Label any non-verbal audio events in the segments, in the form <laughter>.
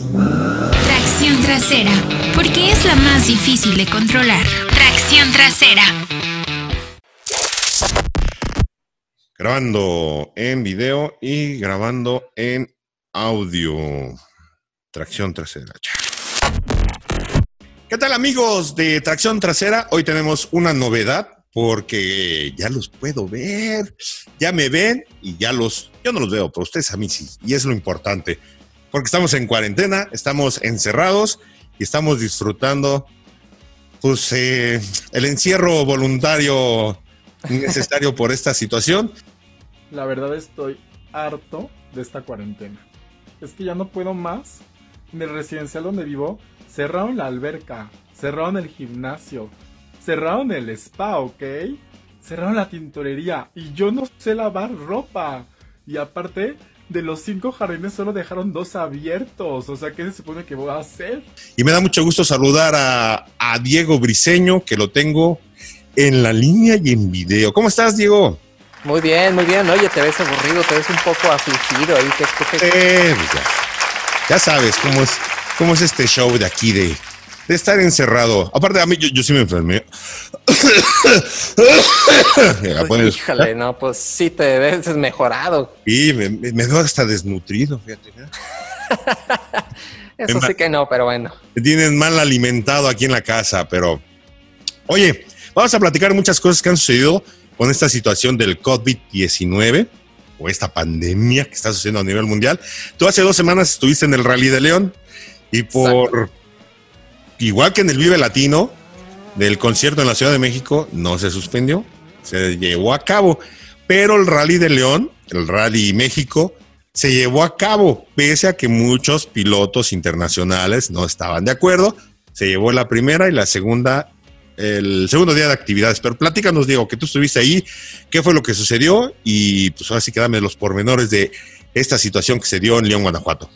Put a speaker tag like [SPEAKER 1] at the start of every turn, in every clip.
[SPEAKER 1] Tracción trasera, porque es la más difícil de controlar. Tracción trasera.
[SPEAKER 2] Grabando en video y grabando en audio. Tracción trasera. ¿Qué tal amigos de Tracción Trasera? Hoy tenemos una novedad porque ya los puedo ver, ya me ven y ya los, yo no los veo, pero ustedes a mí sí, y es lo importante, porque estamos en cuarentena, estamos encerrados y estamos disfrutando pues eh, el encierro voluntario necesario por esta situación.
[SPEAKER 3] La verdad estoy harto de esta cuarentena. Es que ya no puedo más. En el residencial donde vivo, cerraron la alberca, cerraron el gimnasio, cerraron el spa, ¿ok? Cerraron la tintorería y yo no sé lavar ropa. Y aparte, de los cinco jardines solo dejaron dos abiertos. O sea, ¿qué se supone que voy a hacer?
[SPEAKER 2] Y me da mucho gusto saludar a, a Diego Briseño, que lo tengo en la línea y en video. ¿Cómo estás, Diego?
[SPEAKER 4] Muy bien, muy bien. Oye, te ves aburrido, te ves un poco afligido ahí. ¿Qué, qué, qué?
[SPEAKER 2] Eh, pues ya, ya sabes cómo es, cómo es este show de aquí de, de estar encerrado. Aparte, a mí yo, yo sí me enfermé. <coughs> Pones-
[SPEAKER 4] Híjole, no, pues sí te ves mejorado.
[SPEAKER 2] Y me, me, me veo hasta desnutrido, fíjate. ¿eh? <laughs>
[SPEAKER 4] Eso sí que no, pero bueno.
[SPEAKER 2] Me tienen mal alimentado aquí en la casa, pero... Oye, vamos a platicar muchas cosas que han sucedido con esta situación del COVID-19 o esta pandemia que está sucediendo a nivel mundial. Tú hace dos semanas estuviste en el Rally de León y por... Igual que en el Vive Latino, del concierto en la Ciudad de México, no se suspendió, se llevó a cabo. Pero el Rally de León, el Rally México, se llevó a cabo, pese a que muchos pilotos internacionales no estaban de acuerdo. Se llevó la primera y la segunda, el segundo día de actividades. Pero platícanos, Diego, que tú estuviste ahí, qué fue lo que sucedió y pues ahora sí que dame los pormenores de esta situación que se dio en León, Guanajuato.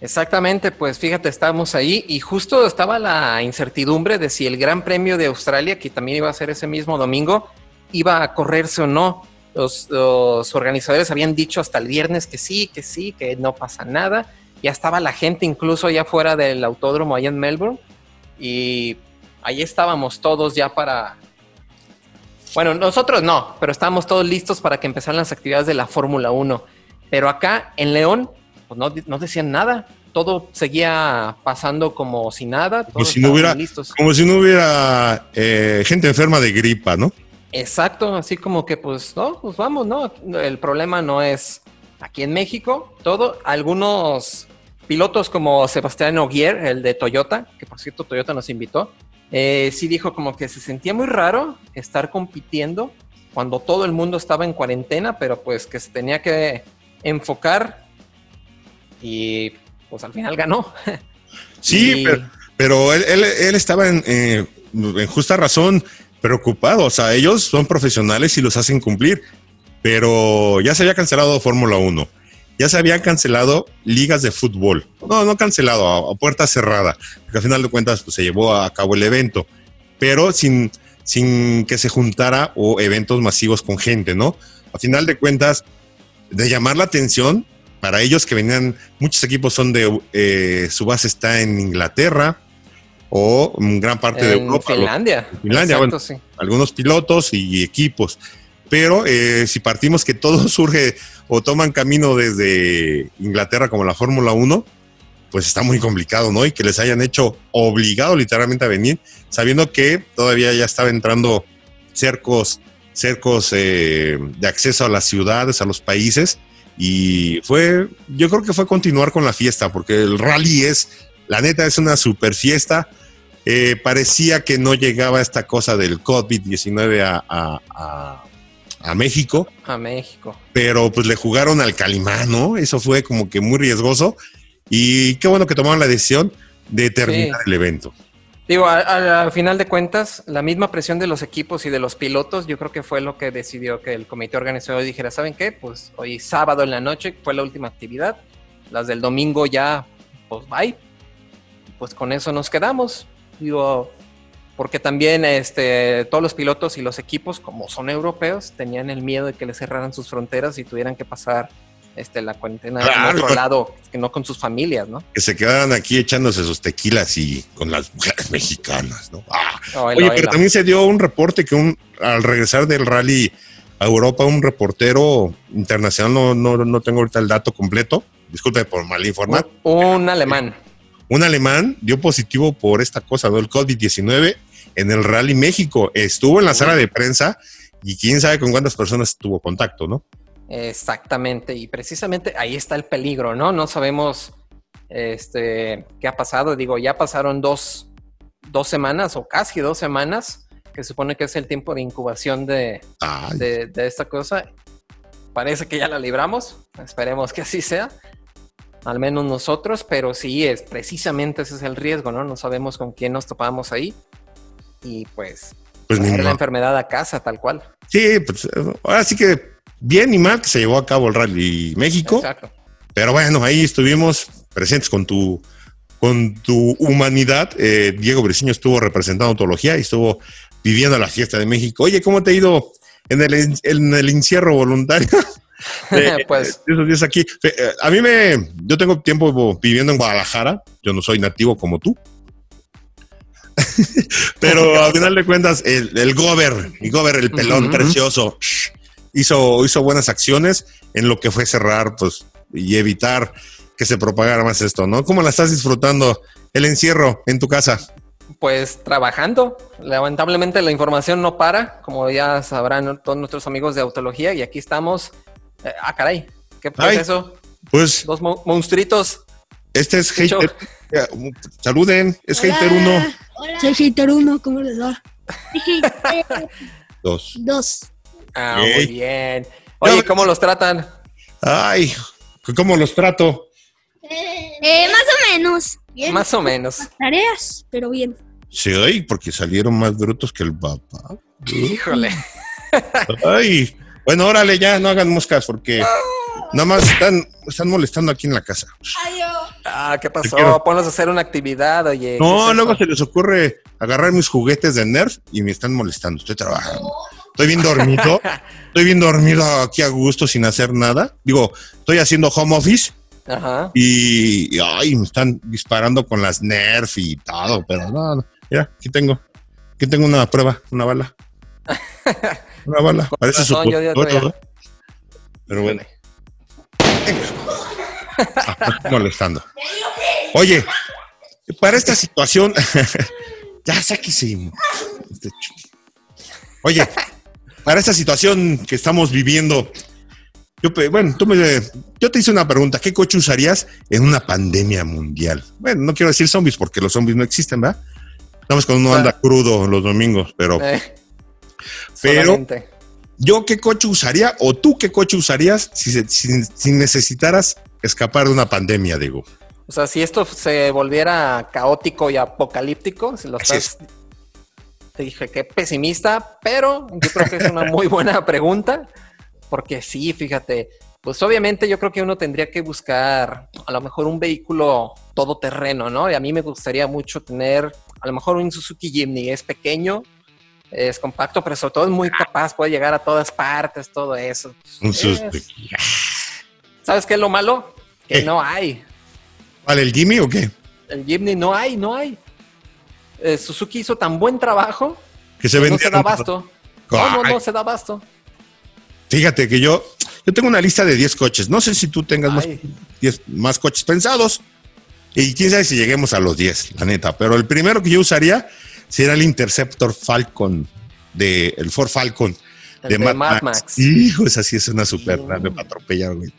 [SPEAKER 4] Exactamente, pues fíjate, estábamos ahí y justo estaba la incertidumbre de si el Gran Premio de Australia, que también iba a ser ese mismo domingo, iba a correrse o no. Los, los organizadores habían dicho hasta el viernes que sí, que sí, que no pasa nada. Ya estaba la gente incluso allá fuera del autódromo allá en Melbourne y ahí estábamos todos ya para... Bueno, nosotros no, pero estábamos todos listos para que empezaran las actividades de la Fórmula 1. Pero acá en León pues no, no decían nada. Todo seguía pasando como si nada.
[SPEAKER 2] Como si no hubiera, como si no hubiera eh, gente enferma de gripa, ¿no?
[SPEAKER 4] Exacto, así como que pues no, pues vamos, ¿no? El problema no es aquí en México, todo. Algunos pilotos como Sebastián Ogier, el de Toyota, que por cierto Toyota nos invitó, eh, sí dijo como que se sentía muy raro estar compitiendo cuando todo el mundo estaba en cuarentena, pero pues que se tenía que enfocar y pues al final ganó. <laughs>
[SPEAKER 2] Sí,
[SPEAKER 4] Y-
[SPEAKER 2] pero, pero él, él- él estaba en, eh, en justa razón preocupado. O sea, ellos son profesionales y los hacen cumplir. Pero ya se había cancelado Fórmula 1. Ya se habían cancelado ligas de fútbol. No, no cancelado, a, a puerta cerrada. Porque al final de cuentas pues, se llevó a cabo el evento. Pero sin, sin que se juntara o eventos masivos con gente, ¿no? A final de cuentas, de llamar la atención para ellos que venían, muchos equipos son de, eh, su base está en Inglaterra o en gran parte de Europa.
[SPEAKER 4] Finlandia.
[SPEAKER 2] Finlandia,
[SPEAKER 4] Exacto,
[SPEAKER 2] bueno.
[SPEAKER 4] sí.
[SPEAKER 2] algunos pilotos y equipos. Pero eh, si partimos que todo <laughs> surge o toman camino desde Inglaterra como la Fórmula 1, pues está muy complicado, ¿no? Y que les hayan hecho obligado literalmente a venir, sabiendo que todavía ya estaba entrando cercos, cercos eh, de acceso a las ciudades, a los países. Y fue, yo creo que fue continuar con la fiesta, porque el rally es, la neta, es una super fiesta. Eh, parecía que no llegaba esta cosa del COVID-19 a, a- a- a México,
[SPEAKER 4] A México.
[SPEAKER 2] pero pues le jugaron al Calimán, ¿no? Eso fue como que muy riesgoso. Y qué bueno que tomaron la decisión de terminar el evento.
[SPEAKER 4] Digo, al final de cuentas, la misma presión de los equipos y de los pilotos, yo creo que fue lo que decidió que el comité organizador dijera, ¿saben qué? Pues hoy sábado en la noche fue la última actividad, las del domingo ya, pues bye. Pues con eso nos quedamos. Digo, porque también este, todos los pilotos y los equipos, como son europeos, tenían el miedo de que les cerraran sus fronteras y tuvieran que pasar este, la cuarentena
[SPEAKER 2] Claro.
[SPEAKER 4] en otro lado, que no con sus familias, ¿no?
[SPEAKER 2] Que se quedaran aquí echándose sus tequilas y con las mujeres mexicanas, ¿no? Ah. Oye, pero también se dio un reporte que un, al regresar del rally a Europa, un reportero internacional, no, no, no tengo ahorita el dato completo, disculpe por mal informar,
[SPEAKER 4] un, un alemán.
[SPEAKER 2] un alemán dio positivo por esta cosa, ¿no? El COVID-19 en el Rally México. Estuvo en la sala de prensa y quién sabe con cuántas personas tuvo contacto, ¿no?
[SPEAKER 4] Exactamente, y precisamente ahí está el peligro, ¿no? No sabemos este, qué ha pasado. Digo, ya pasaron dos, dos semanas o casi dos semanas, que supone que es el tiempo de incubación de, de, de esta cosa. Parece que ya la libramos, esperemos que así sea, al menos nosotros, pero sí, es precisamente ese es el riesgo, ¿no? No sabemos con quién nos topamos ahí y pues,
[SPEAKER 2] pues
[SPEAKER 4] traer la enfermedad a casa tal cual.
[SPEAKER 2] Sí, pues ahora sí que bien y mal que se llevó a cabo el Rally México.
[SPEAKER 4] Exacto.
[SPEAKER 2] Pero bueno, ahí estuvimos presentes con tu, con tu humanidad. Eh, Diego Briceño estuvo representando ontología y estuvo viviendo la fiesta de México. Oye, ¿cómo te ha ido en el, en el encierro voluntario? de- <laughs> <laughs>
[SPEAKER 4] Pues-
[SPEAKER 2] de esos días aquí. Eh, eh, A mí me, yo tengo tiempo viviendo en Guadalajara. Yo no soy nativo como tú. <laughs> Pero al final de cuentas, el, el Gober, mi Gober, el pelón precioso, shh, hizo, hizo buenas acciones en lo que fue cerrar, pues, y evitar que se propagara más esto, ¿no? ¿Cómo la estás disfrutando el encierro en tu casa?
[SPEAKER 4] Pues trabajando. Lamentablemente la información no para, como ya sabrán todos nuestros amigos de autología, y aquí estamos. Eh, ah, caray, ¿qué fue
[SPEAKER 2] Ay.
[SPEAKER 4] eso?
[SPEAKER 2] Pues
[SPEAKER 4] Dos mo- monstruitos.
[SPEAKER 2] este es. Hater. Saluden, es
[SPEAKER 5] Hola.
[SPEAKER 2] Hater 1.
[SPEAKER 5] Soy Hater 1, ¿cómo les va? <laughs> Hater
[SPEAKER 2] 2.
[SPEAKER 5] 2.
[SPEAKER 4] Ah, muy bien. Oye, ¿cómo los tratan?
[SPEAKER 2] Ay, ¿cómo los trato?
[SPEAKER 5] Eh, más o menos. Bien.
[SPEAKER 4] Más o menos.
[SPEAKER 5] tareas, pero bien.
[SPEAKER 2] Sí, ay, porque salieron más brutos que el papá.
[SPEAKER 4] Híjole.
[SPEAKER 2] Ay, bueno, órale, ya no hagan moscas porque nada más están, están molestando aquí en la casa.
[SPEAKER 4] Ah, ¿qué pasó? Ponlos a hacer una actividad, oye.
[SPEAKER 2] No,
[SPEAKER 4] ¿qué es
[SPEAKER 2] luego se les ocurre agarrar mis juguetes de Nerf y me están molestando. Estoy trabajando. Estoy bien dormido. <laughs> Estoy bien dormido aquí a gusto sin hacer nada. Digo, estoy haciendo home office
[SPEAKER 4] Ajá.
[SPEAKER 2] y, y, ay, me están disparando con las Nerf y todo, pero no, no. Mira, aquí tengo. Aquí tengo una prueba, una bala. <laughs> Una bala. Parece su
[SPEAKER 4] razón, yo ya
[SPEAKER 2] futuro,
[SPEAKER 4] todavía-
[SPEAKER 2] Pero bueno. Ah, <laughs> molestando. Oye, para esta situación, ya sáquese. Este Oye, para esta situación que estamos viviendo, yo, bueno, tú me, yo te hice una pregunta, ¿qué coche usarías en una pandemia mundial? Bueno, no quiero decir zombies porque los zombies no existen, ¿verdad? Más cuando uno anda crudo los domingos, pero
[SPEAKER 4] Eh,
[SPEAKER 2] Pero-
[SPEAKER 4] solamente.
[SPEAKER 2] ¿Yo qué coche usaría o tú qué coche usarías si, se- si- si necesitaras escapar de una pandemia, digo?
[SPEAKER 4] O sea, si esto se volviera caótico y apocalíptico, si lo
[SPEAKER 2] Así
[SPEAKER 4] estás. Te dije que pesimista, pero yo creo que es una muy buena <laughs> pregunta, porque sí, fíjate, pues obviamente yo creo que uno tendría que buscar a lo mejor un vehículo todoterreno, ¿no? Y a mí me gustaría mucho tener a lo mejor un Suzuki Jimny, es pequeño, es compacto, pero sobre todo es muy capaz, puede llegar a todas partes, todo eso.
[SPEAKER 2] Un
[SPEAKER 4] Es-
[SPEAKER 2] Suzuki.
[SPEAKER 4] ¿Sabes qué es lo malo? Que
[SPEAKER 2] ¿Qué?
[SPEAKER 4] no hay.
[SPEAKER 2] ¿Vale el Jimmy o qué?
[SPEAKER 4] El Jimny no hay, no hay. Eh, Suzuki hizo tan buen trabajo
[SPEAKER 2] Que se
[SPEAKER 4] que no se da abasto. No, no, no se da abasto.
[SPEAKER 2] Fíjate que yo, yo tengo una lista de 10 coches. No sé si tú tengas más,
[SPEAKER 4] Ay.
[SPEAKER 2] 10 más coches pensados. Y quién sabe si lleguemos a los 10, la neta. Pero el primero que yo usaría sería el Interceptor Falcon, de, el Ford Falcon.
[SPEAKER 4] El
[SPEAKER 2] de, Mad,
[SPEAKER 4] Mad
[SPEAKER 2] Max.
[SPEAKER 4] Max.
[SPEAKER 2] Hijo, esa sí es una super
[SPEAKER 4] Sí.
[SPEAKER 2] para atropellar, güey.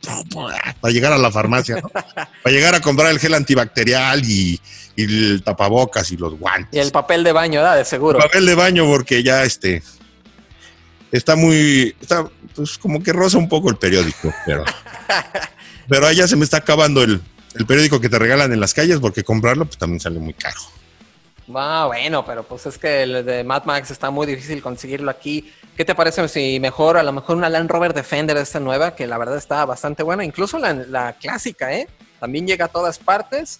[SPEAKER 2] Para llegar a la farmacia, ¿no? <laughs> Para llegar a comprar el gel antibacterial y, y el tapabocas y los guantes.
[SPEAKER 4] Y el papel de baño, ¿verdad? De seguro.
[SPEAKER 2] papel de baño porque ya este está muy está pues como que roza un poco el periódico pero <laughs> pero ahí ya se me está acabando el, el periódico que te regalan en las calles porque comprarlo pues también sale muy caro
[SPEAKER 4] Ah, bueno, pero pues es que el de Mad Max está muy difícil conseguirlo aquí. ¿Qué te parece si mejor, a lo mejor una Land Rover Defender esta nueva, que la verdad está bastante buena, incluso la, la clásica, ¿eh? También llega a todas partes,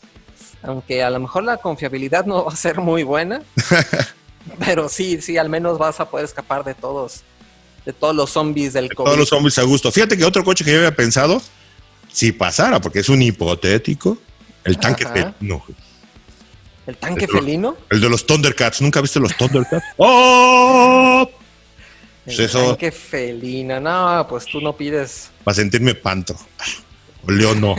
[SPEAKER 4] aunque a lo mejor la confiabilidad no va a ser muy buena, <laughs> pero sí, sí, al menos vas a poder escapar de todos, de todos los zombies del COVID.
[SPEAKER 2] todos los zombies a gusto fíjate que otro coche que yo había pensado si pasara, porque es un hipotético, el tanque
[SPEAKER 4] Ajá.
[SPEAKER 2] felino.
[SPEAKER 4] ¿El tanque felino?
[SPEAKER 2] El de los Thundercats. ¿Nunca viste los Thundercats? <laughs> ¡Oh! Pues
[SPEAKER 4] El
[SPEAKER 2] eso-
[SPEAKER 4] tanque felino. No, pues tú no pides.
[SPEAKER 2] Para sentirme pantro. O león no.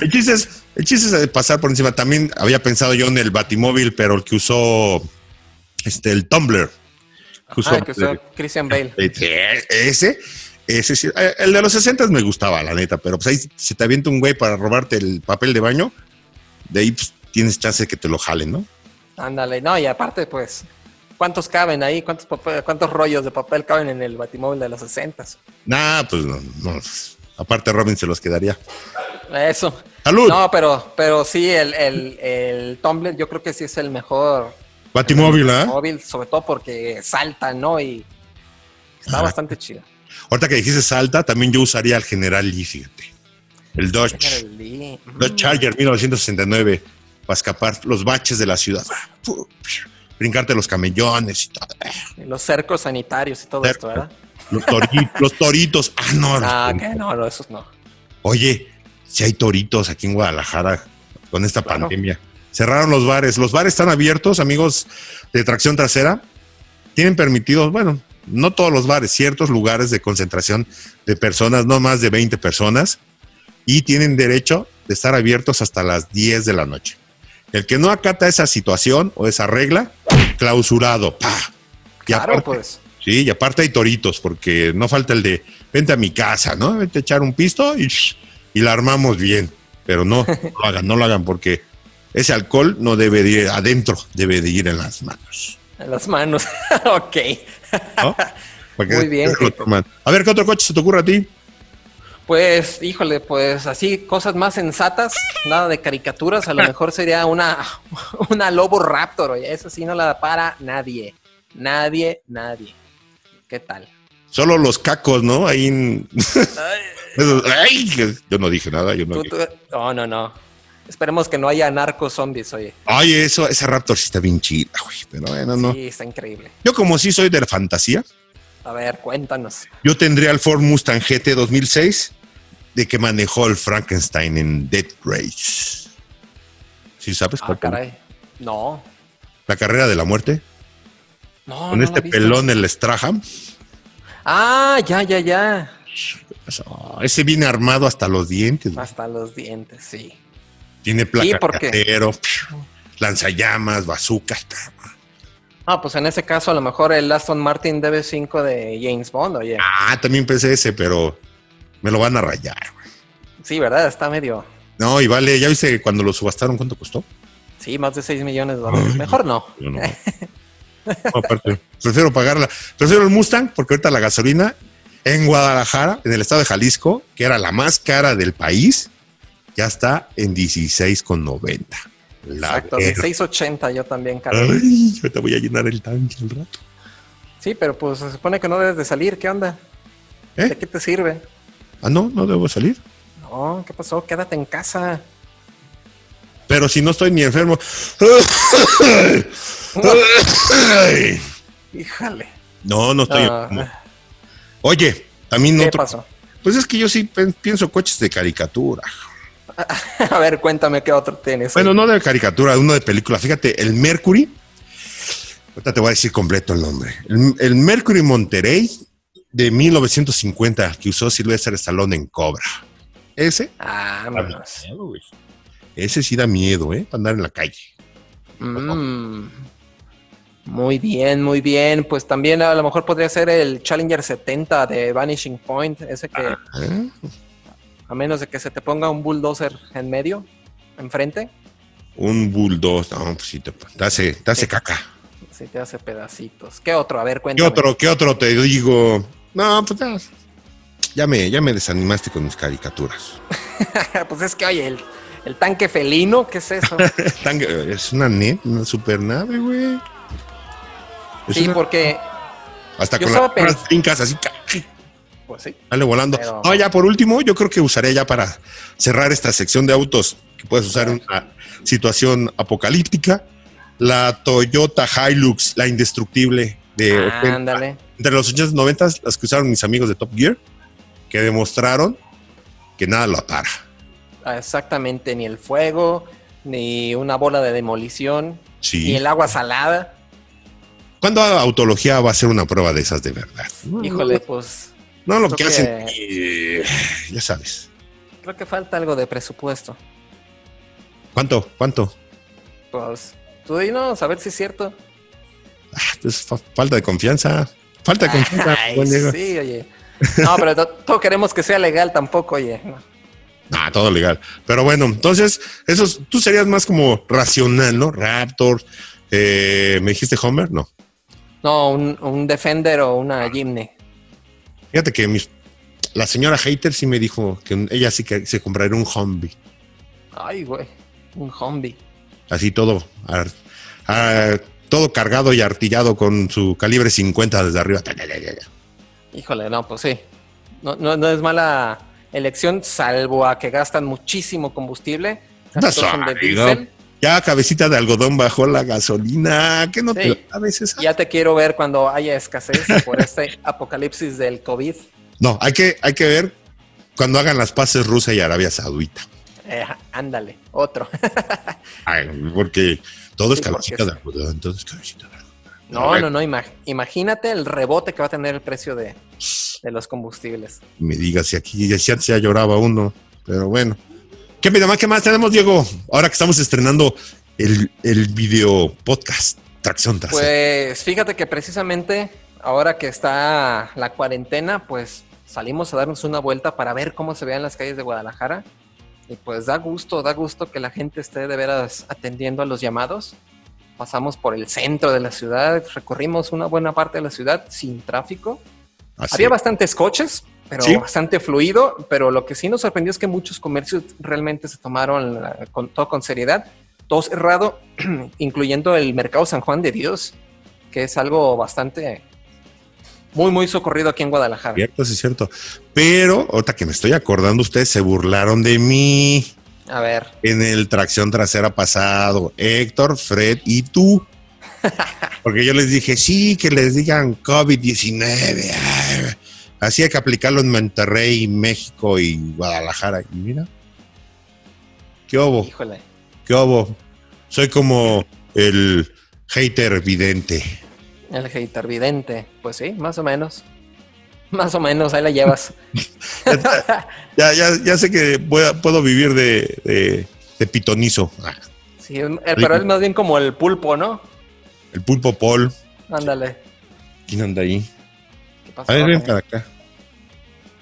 [SPEAKER 2] el, chiste es, el chiste es de pasar por encima. También había pensado yo en el Batimóvil, pero el que usó este, el Tumblr. Que usó-
[SPEAKER 4] Ah, que usó Christian Bale.
[SPEAKER 2] Ese, ese sí. Eh, El de los 60 me gustaba, la neta, pero pues ahí si te avienta un güey para robarte el papel de baño, de ahí pues, tienes chance de que te lo jalen, ¿no?
[SPEAKER 4] Ándale, no, y aparte, pues, ¿cuántos caben ahí? ¿Cuántos, papel- cuántos rollos de papel caben en el batimóvil de los 60?
[SPEAKER 2] Nah, pues no, no. Aparte Robin se los quedaría.
[SPEAKER 4] Eso.
[SPEAKER 2] ¡Salud!
[SPEAKER 4] No, pero, pero sí, el, el, el Tumblr yo creo que sí es el mejor
[SPEAKER 2] Batimóvil, ¿ah?
[SPEAKER 4] móvil, sobre todo porque salta, ¿no? Y está
[SPEAKER 2] Ah.
[SPEAKER 4] bastante chido.
[SPEAKER 2] Ahorita que dijiste Salta, también yo usaría el General Lee, fíjate. El Dodge,
[SPEAKER 4] General Lee.
[SPEAKER 2] Dodge. Charger 1969 para escapar los baches de la ciudad. Brincarte los camellones y todo.
[SPEAKER 4] Los cercos sanitarios y todo
[SPEAKER 2] Cerco.
[SPEAKER 4] esto, ¿verdad?
[SPEAKER 2] Los toritos. <laughs> los toritos. Ah, no.
[SPEAKER 4] Ah, que no, no, esos no.
[SPEAKER 2] Oye, si hay toritos aquí en Guadalajara con esta
[SPEAKER 4] Claro.
[SPEAKER 2] pandemia. Cerraron los bares. Los bares están abiertos, amigos de tracción trasera. Tienen permitidos, bueno, no todos los bares, ciertos lugares de concentración de personas, no más de 20 personas, y tienen derecho de estar abiertos hasta las 10 de la noche. El que no acata esa situación o esa regla, clausurado. Y
[SPEAKER 4] Claro,
[SPEAKER 2] aparte-
[SPEAKER 4] pues.
[SPEAKER 2] Sí, y aparte hay toritos, porque no falta el de vente a mi casa, ¿no? Vente a echar un pisto y, y la armamos bien. Pero no, no lo hagan, no lo hagan, porque ese alcohol no debe de ir adentro, debe de ir en las manos.
[SPEAKER 4] En las manos. <laughs> ok. <laughs> Muy bien.
[SPEAKER 2] A ver, ¿qué otro coche se te ocurre a ti?
[SPEAKER 4] Pues, híjole, pues así, cosas más sensatas, nada de caricaturas, a lo mejor sería una, <laughs> una Lobo Raptor, oye, eso sí no la da para nadie, nadie, nadie. ¿Qué tal?
[SPEAKER 2] Solo los cacos, ¿no? Ahí <laughs> Yo no dije nada, yo no
[SPEAKER 4] tú-
[SPEAKER 2] dije.
[SPEAKER 4] tú- no, no, no. Esperemos que no haya narcos zombies, oye.
[SPEAKER 2] Ay, eso, esa Raptor sí está bien chida, güey. Pero bueno, no.
[SPEAKER 4] Sí, está increíble.
[SPEAKER 2] Yo como sí soy de la fantasía,
[SPEAKER 4] A ver, cuéntanos.
[SPEAKER 2] Yo tendría el Ford Mustang GT 2006 de que manejó el Frankenstein en Dead Race. ¿Sí sabes
[SPEAKER 4] Ah,
[SPEAKER 2] cuál?
[SPEAKER 4] caray. No,
[SPEAKER 2] La carrera de la muerte.
[SPEAKER 4] no.
[SPEAKER 2] Con
[SPEAKER 4] no
[SPEAKER 2] este pelón, el Strahan.
[SPEAKER 4] Ah, ya, ya, ya.
[SPEAKER 2] Ese viene armado hasta los dientes.
[SPEAKER 4] Hasta los dientes, sí.
[SPEAKER 2] Tiene placa
[SPEAKER 4] Sí,
[SPEAKER 2] lanzallamas, bazooka.
[SPEAKER 4] Ah, pues en ese caso a lo mejor el Aston Martin DB5 de James Bond, oye.
[SPEAKER 2] Ah, también pensé ese, pero me lo van a rayar. güey.
[SPEAKER 4] Sí, ¿verdad? Está medio...
[SPEAKER 2] No, y vale, ya viste cuando lo subastaron, ¿cuánto costó?
[SPEAKER 4] Sí, más de 6 millones de dólares.
[SPEAKER 2] Ay.
[SPEAKER 4] Mejor no.
[SPEAKER 2] Yo no. <laughs> No, aparte, prefiero pagarla. Prefiero el Mustang porque ahorita la gasolina en Guadalajara, en el estado de Jalisco, que era la más cara del país, ya está en 16,90.
[SPEAKER 4] Exacto,
[SPEAKER 2] verga.
[SPEAKER 4] 680 yo también, cargo.
[SPEAKER 2] Ay, yo te voy a llenar el tanque al rato.
[SPEAKER 4] Sí, pero pues se supone que no debes de salir. ¿Qué onda?
[SPEAKER 2] ¿Eh?
[SPEAKER 4] ¿De qué te sirve?
[SPEAKER 2] Ah, no, no debo salir.
[SPEAKER 4] No, ¿qué pasó? Quédate en casa.
[SPEAKER 2] Pero si no estoy ni enfermo.
[SPEAKER 4] Híjale.
[SPEAKER 2] No, no estoy
[SPEAKER 4] Ah,
[SPEAKER 2] enfermo. Oye, también
[SPEAKER 4] ¿Qué
[SPEAKER 2] otro.
[SPEAKER 4] pasó?
[SPEAKER 2] Pues es que yo sí pienso coches de caricatura. <laughs>
[SPEAKER 4] A ver, cuéntame qué otro tienes.
[SPEAKER 2] Bueno, no de caricatura, uno de película. Fíjate, el Mercury. Ahorita te voy a decir completo el nombre. El, el Mercury Monterey de 1950 que usó Sylvester Stallone en Cobra. Ese.
[SPEAKER 4] Ah,
[SPEAKER 2] da
[SPEAKER 4] vámonos.
[SPEAKER 2] miedo. Ese sí da miedo, ¿eh? Para andar en la calle.
[SPEAKER 4] Mm. Muy bien, muy bien. Pues también a lo mejor podría ser el Challenger 70 de Vanishing Point, ese que
[SPEAKER 2] ¿Eh?
[SPEAKER 4] A menos de que se te ponga un bulldozer en medio, enfrente,
[SPEAKER 2] Un bulldog. No, pues sí, te, te hace, te hace caca.
[SPEAKER 4] si te hace pedacitos. ¿Qué otro? A ver,
[SPEAKER 2] ¿Qué
[SPEAKER 4] cuéntame.
[SPEAKER 2] otro, ¿Qué otro te digo? No, pues ya, ya me, ya me desanimaste con mis caricaturas. <laughs>
[SPEAKER 4] pues es que, oye, el, el tanque felino, ¿qué es eso? <laughs>
[SPEAKER 2] Es una net, una super nave, güey. Es
[SPEAKER 4] sí,
[SPEAKER 2] una-
[SPEAKER 4] porque,
[SPEAKER 2] hasta con las brincas así, ca-
[SPEAKER 4] pues sí.
[SPEAKER 2] sale volando.
[SPEAKER 4] Pero-
[SPEAKER 2] No, ya por último, yo creo que usaré ya para cerrar esta sección de autos que puedes usar en una situación apocalíptica. La Toyota Hilux, la indestructible de 80.
[SPEAKER 4] Ándale.
[SPEAKER 2] entre los 80 y 90 las que usaron mis amigos de Top Gear, que demostraron que nada lo para.
[SPEAKER 4] Ah, Exactamente, ni el fuego, ni una bola de demolición, ni el agua salada.
[SPEAKER 2] ¿Cuándo autología va a ser una prueba de esas de verdad?
[SPEAKER 4] Híjole, pues
[SPEAKER 2] No lo
[SPEAKER 4] Creo
[SPEAKER 2] que
[SPEAKER 4] que-
[SPEAKER 2] hacen, eh, ya sabes.
[SPEAKER 4] creo que falta algo de presupuesto.
[SPEAKER 2] ¿Cuánto? ¿Cuánto?
[SPEAKER 4] Pues tú dinos, a ver si es cierto.
[SPEAKER 2] Ah, pues, fa- falta de confianza. Falta de confianza. <laughs>
[SPEAKER 4] Ay,
[SPEAKER 2] buen Diego.
[SPEAKER 4] sí, oye. No, pero to- todos queremos que sea legal tampoco, oye.
[SPEAKER 2] Ah, todo legal. Pero bueno, entonces, esos, tú serías más como racional, ¿no? Raptor. eh, ¿Me dijiste Homer? No.
[SPEAKER 4] No, un, un Defender o una Jimny.
[SPEAKER 2] Fíjate que mis- la señora Hater sí me dijo que ella sí que se compraría un Humvee.
[SPEAKER 4] Ay, güey. Un Humvee.
[SPEAKER 2] Así todo, todo cargado y artillado con su calibre 50 desde arriba.
[SPEAKER 4] Híjole, no, pues sí. No, no, no es mala elección, salvo a que gastan muchísimo combustible. Todos son de diésel.
[SPEAKER 2] Ya cabecita de algodón bajó la gasolina. ¿Qué no
[SPEAKER 4] Sí.
[SPEAKER 2] te a veces?
[SPEAKER 4] Ya te quiero ver cuando haya escasez por este <laughs> apocalipsis del COVID.
[SPEAKER 2] No, hay que, hay que ver cuando hagan las paces Rusia y Arabia Saudita.
[SPEAKER 4] Eh, ándale, otro. <laughs>
[SPEAKER 2] Ay, porque todo es
[SPEAKER 4] Sí,
[SPEAKER 2] cabecita de algodón, todo es cabecita de algodón.
[SPEAKER 4] No, no, no, ima- imagínate el rebote que va a tener el precio de, de los combustibles.
[SPEAKER 2] Me digas si aquí ya, ya lloraba uno, pero bueno. ¿Qué, más, ¿Qué más tenemos, Diego? Ahora que estamos estrenando el, el video podcast, Tracción Trasera.
[SPEAKER 4] Pues fíjate que precisamente ahora que está la cuarentena, pues salimos a darnos una vuelta para ver cómo se vean las calles de Guadalajara. Y pues da gusto, da gusto que la gente esté de veras atendiendo a los llamados. Pasamos por el centro de la ciudad, recorrimos una buena parte de la ciudad sin tráfico.
[SPEAKER 2] Así.
[SPEAKER 4] Había bastantes coches, pero
[SPEAKER 2] Sí.
[SPEAKER 4] bastante fluido, pero lo que sí nos sorprendió es que muchos comercios realmente se tomaron la- con todo con seriedad, todo cerrado, <clears throat> incluyendo el mercado San Juan de Dios, que es algo bastante muy muy socorrido aquí en Guadalajara.
[SPEAKER 2] Cierto, sí es cierto. Pero, ahorita que me estoy acordando, ustedes se burlaron de mí
[SPEAKER 4] A ver,
[SPEAKER 2] en el Tracción Trasera pasado. Héctor, Fred y tú. <laughs> Porque yo les dije, sí, que les digan COVID-19. Así hay que aplicarlo en Monterrey, México y Guadalajara. Y mira, ¿qué hubo?
[SPEAKER 4] híjole.
[SPEAKER 2] ¿Qué hubo? Soy como el hater vidente.
[SPEAKER 4] El hater vidente, pues sí, más o menos. Más o menos, ahí la llevas. <laughs>
[SPEAKER 2] Ya, ya, ya sé que puedo, puedo vivir de, de, de pitonizo.
[SPEAKER 4] Sí, eh, pero es más bien como el pulpo, ¿no?
[SPEAKER 2] El pulpo Paul.
[SPEAKER 4] Ándale.
[SPEAKER 2] ¿Quién anda ahí?
[SPEAKER 4] ¿Qué pasó?
[SPEAKER 2] A ver, ven para acá.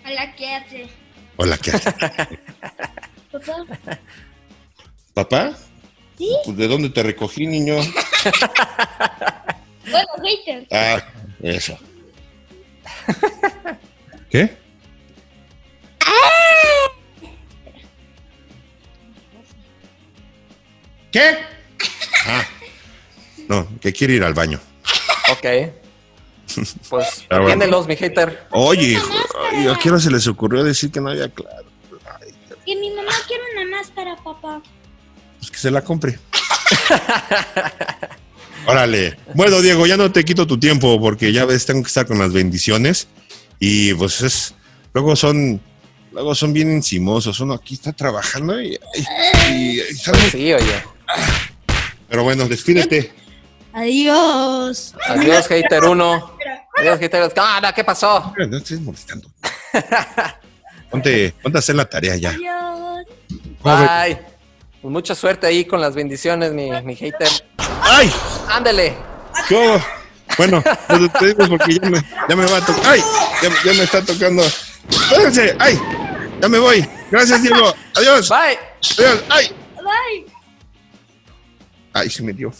[SPEAKER 5] Hola, ¿qué hace?
[SPEAKER 2] Hola, ¿qué haces?
[SPEAKER 5] Papá,
[SPEAKER 2] ¿Papá?
[SPEAKER 5] ¿Sí?
[SPEAKER 2] Pues, ¿De dónde te recogí, niño? <laughs>
[SPEAKER 5] bueno, hater.
[SPEAKER 2] Ah, eso. <laughs> ¿Qué? ¿Qué? Ah, no, que quiere ir al baño.
[SPEAKER 4] Ok. Pues <laughs>
[SPEAKER 2] Ah, bueno.
[SPEAKER 4] mi hater.
[SPEAKER 2] Oye, hijo, ay, ¿a qué hora se les ocurrió decir que no había claro? Ay,
[SPEAKER 5] Que mi mamá quiere una máscara, papá.
[SPEAKER 2] pues que se la compre. Órale. Bueno, Diego, ya no te quito tu tiempo porque ya ves, tengo que estar con las bendiciones y pues es, luego son, luego son bien encimosos. Uno aquí está trabajando y, y- y sale-
[SPEAKER 4] Sí, oye.
[SPEAKER 2] pero bueno, despídete.
[SPEAKER 5] Adiós.
[SPEAKER 4] Adiós, hater 1. Adiós, hater 2. Ah, ¿qué pasó?
[SPEAKER 2] No estés molestando. Ponte, ponte a hacer la tarea ya.
[SPEAKER 5] Adiós.
[SPEAKER 4] Bye. Pues mucha suerte ahí con las bendiciones, mi, mi hater.
[SPEAKER 2] ¡Ay!
[SPEAKER 4] Ándale.
[SPEAKER 2] ¿Qué hubo? Bueno, nos despedimos porque ya me, ya me va a tocar. ¡Ay! Ya, ya me está tocando. Espérense. ¡Ay! Ya me voy. Gracias, Diego. Adiós.
[SPEAKER 4] Bye.
[SPEAKER 2] Adiós. ¡Ay!
[SPEAKER 5] Bye.
[SPEAKER 2] Ay, se me dio.